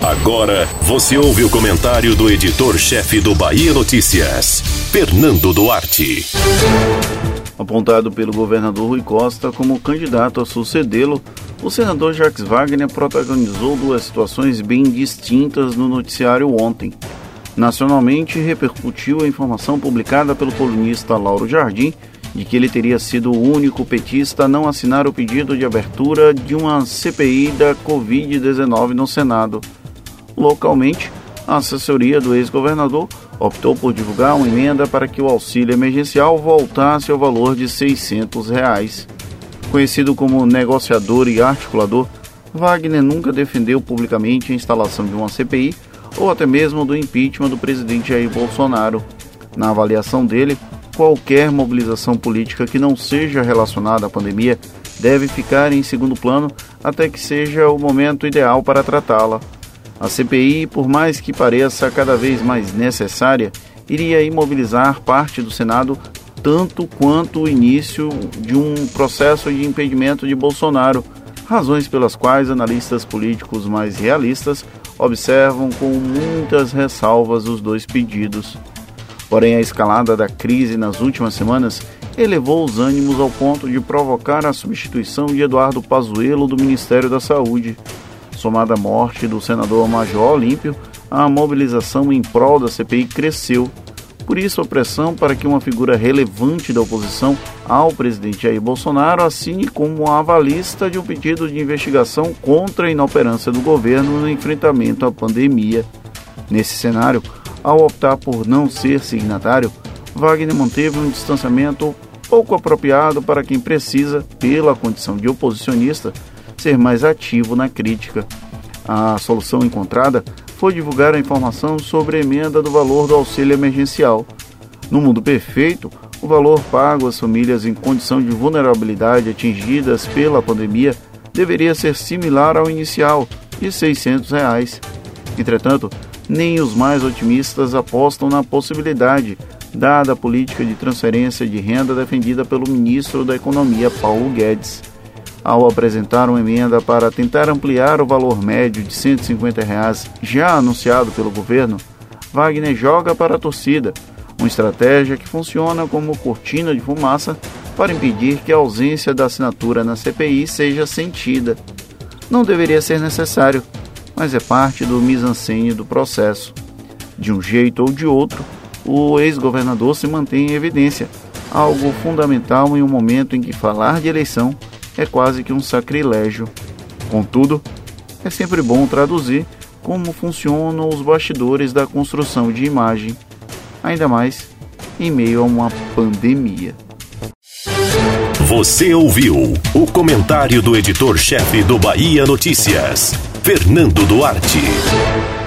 Agora você ouve o comentário do editor-chefe do Bahia Notícias, Fernando Duarte. Apontado pelo governador Rui Costa como candidato a sucedê-lo, o senador Jacques Wagner protagonizou duas situações bem distintas no noticiário ontem. Nacionalmente, repercutiu a informação publicada pelo colunista Lauro Jardim de que ele teria sido o único petista a não assinar o pedido de abertura de uma CPI da Covid-19 no Senado. Localmente, a assessoria do ex-governador optou por divulgar uma emenda para que o auxílio emergencial voltasse ao valor de 600 reais. Conhecido como negociador e articulador, Wagner nunca defendeu publicamente a instalação de uma CPI ou até mesmo do impeachment do presidente Jair Bolsonaro. Na avaliação dele, qualquer mobilização política que não seja relacionada à pandemia deve ficar em segundo plano até que seja o momento ideal para tratá-la. A CPI, por mais que pareça cada vez mais necessária, iria imobilizar parte do Senado tanto quanto o início de um processo de impedimento de Bolsonaro, razões pelas quais analistas políticos mais realistas observam com muitas ressalvas os dois pedidos. Porém, a escalada da crise nas últimas semanas elevou os ânimos ao ponto de provocar a substituição de Eduardo Pazuello do Ministério da Saúde. Somada à morte do senador Major Olímpio, a mobilização em prol da CPI cresceu. Por isso, a pressão para que uma figura relevante da oposição ao presidente Jair Bolsonaro assine como avalista de um pedido de investigação contra a inoperância do governo no enfrentamento à pandemia. Nesse cenário, ao optar por não ser signatário, Wagner manteve um distanciamento pouco apropriado para quem precisa, pela condição de oposicionista, ser mais ativo na crítica. A solução encontrada foi divulgar a informação sobre a emenda do valor do auxílio emergencial. No mundo perfeito, o valor pago às famílias em condição de vulnerabilidade atingidas pela pandemia deveria ser similar ao inicial, de 600 reais. Entretanto, nem os mais otimistas apostam na possibilidade, dada a política de transferência de renda defendida pelo ministro da Economia, Paulo Guedes. Ao apresentar uma emenda para tentar ampliar o valor médio de 150 reais já anunciado pelo governo, Wagner joga para a torcida, uma estratégia que funciona como cortina de fumaça para impedir que a ausência da assinatura na CPI seja sentida. Não deveria ser necessário, mas é parte do mise-en-scène do processo. De um jeito ou de outro, o ex-governador se mantém em evidência, algo fundamental em um momento em que falar de eleição é quase que um sacrilégio. Contudo, é sempre bom traduzir como funcionam os bastidores da construção de imagem ainda mais em meio a uma pandemia. Você ouviu o comentário do editor-chefe do Bahia Notícias, Fernando Duarte.